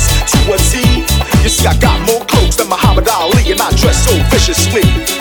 dress to a T. You see, I got more clothes than Muhammad Ali, and I dress so viciously.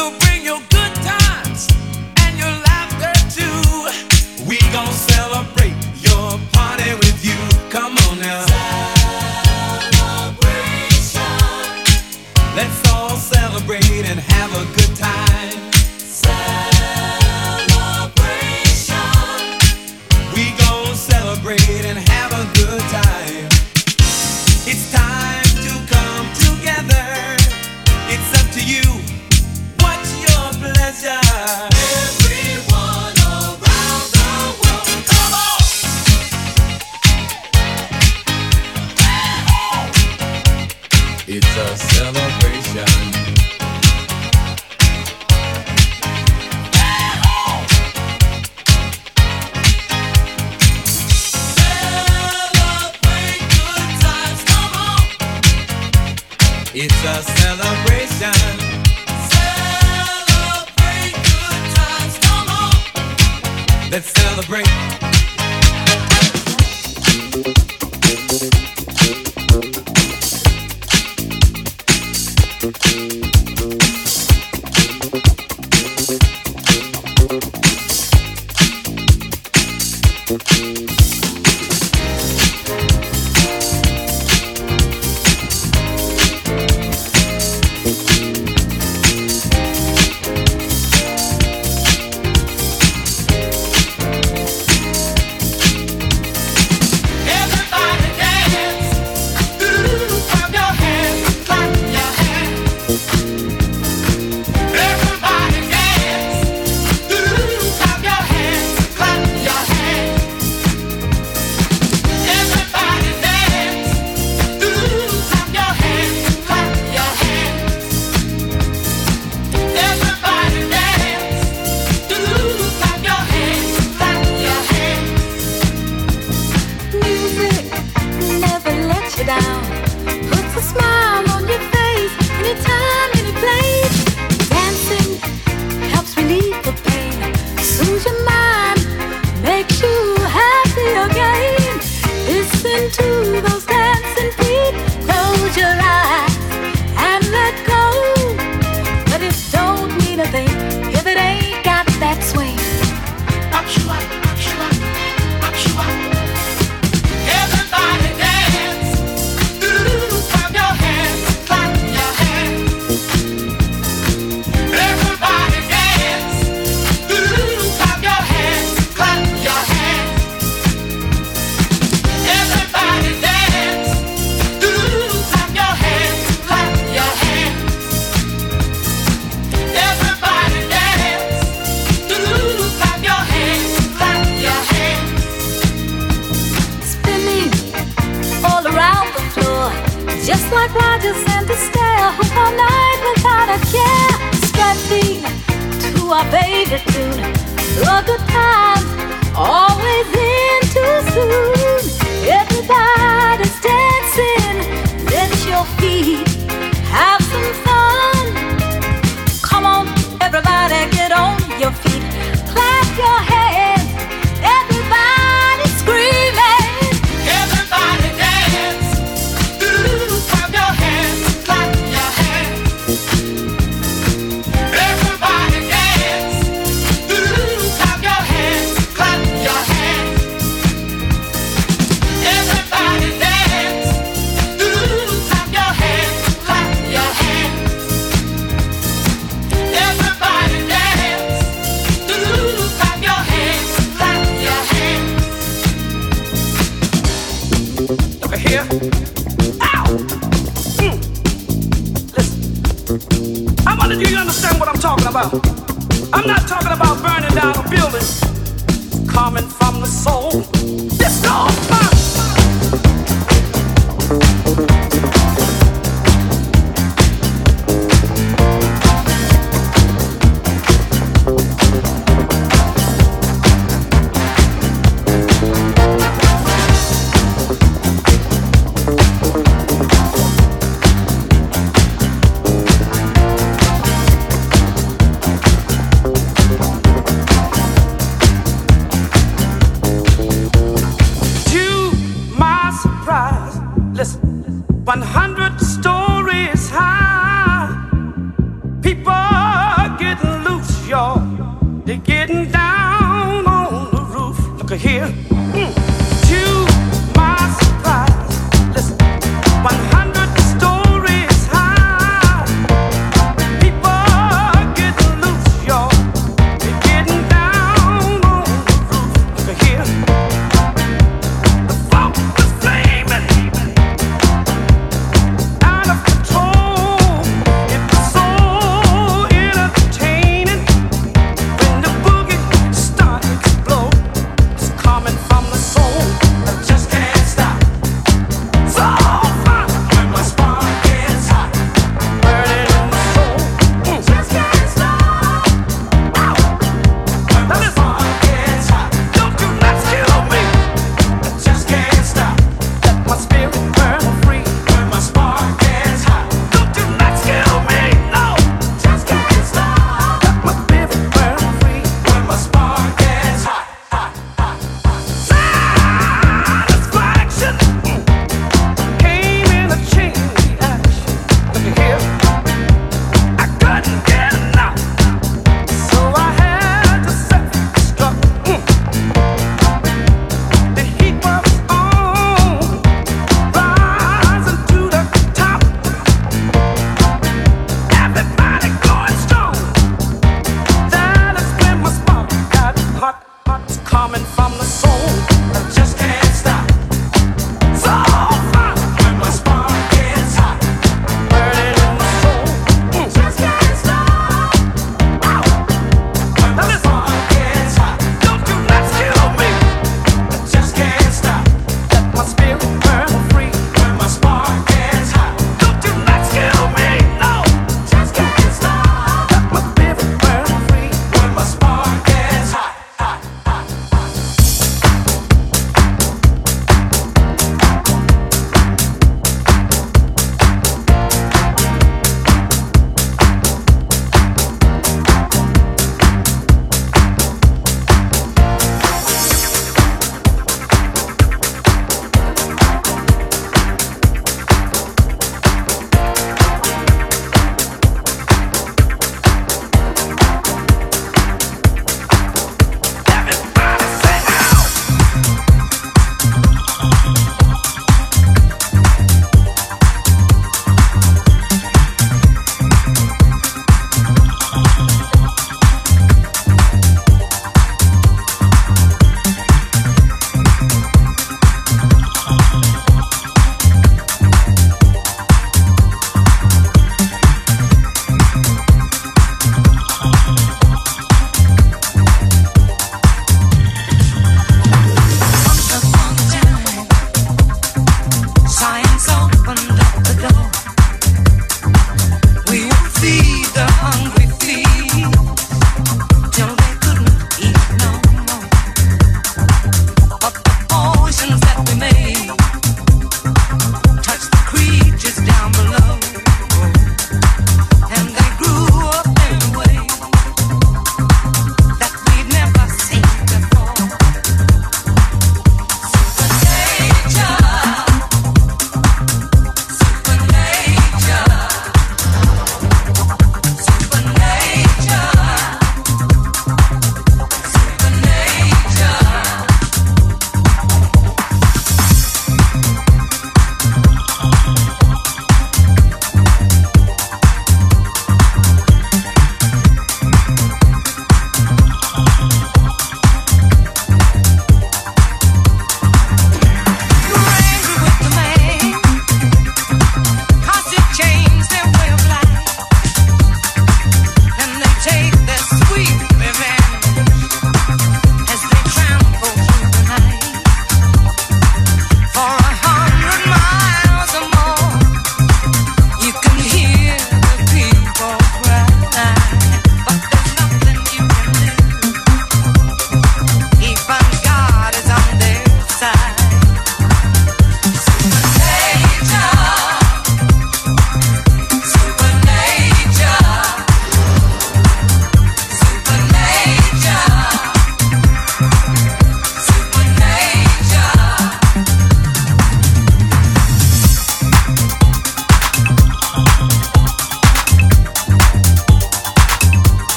Let's celebrate.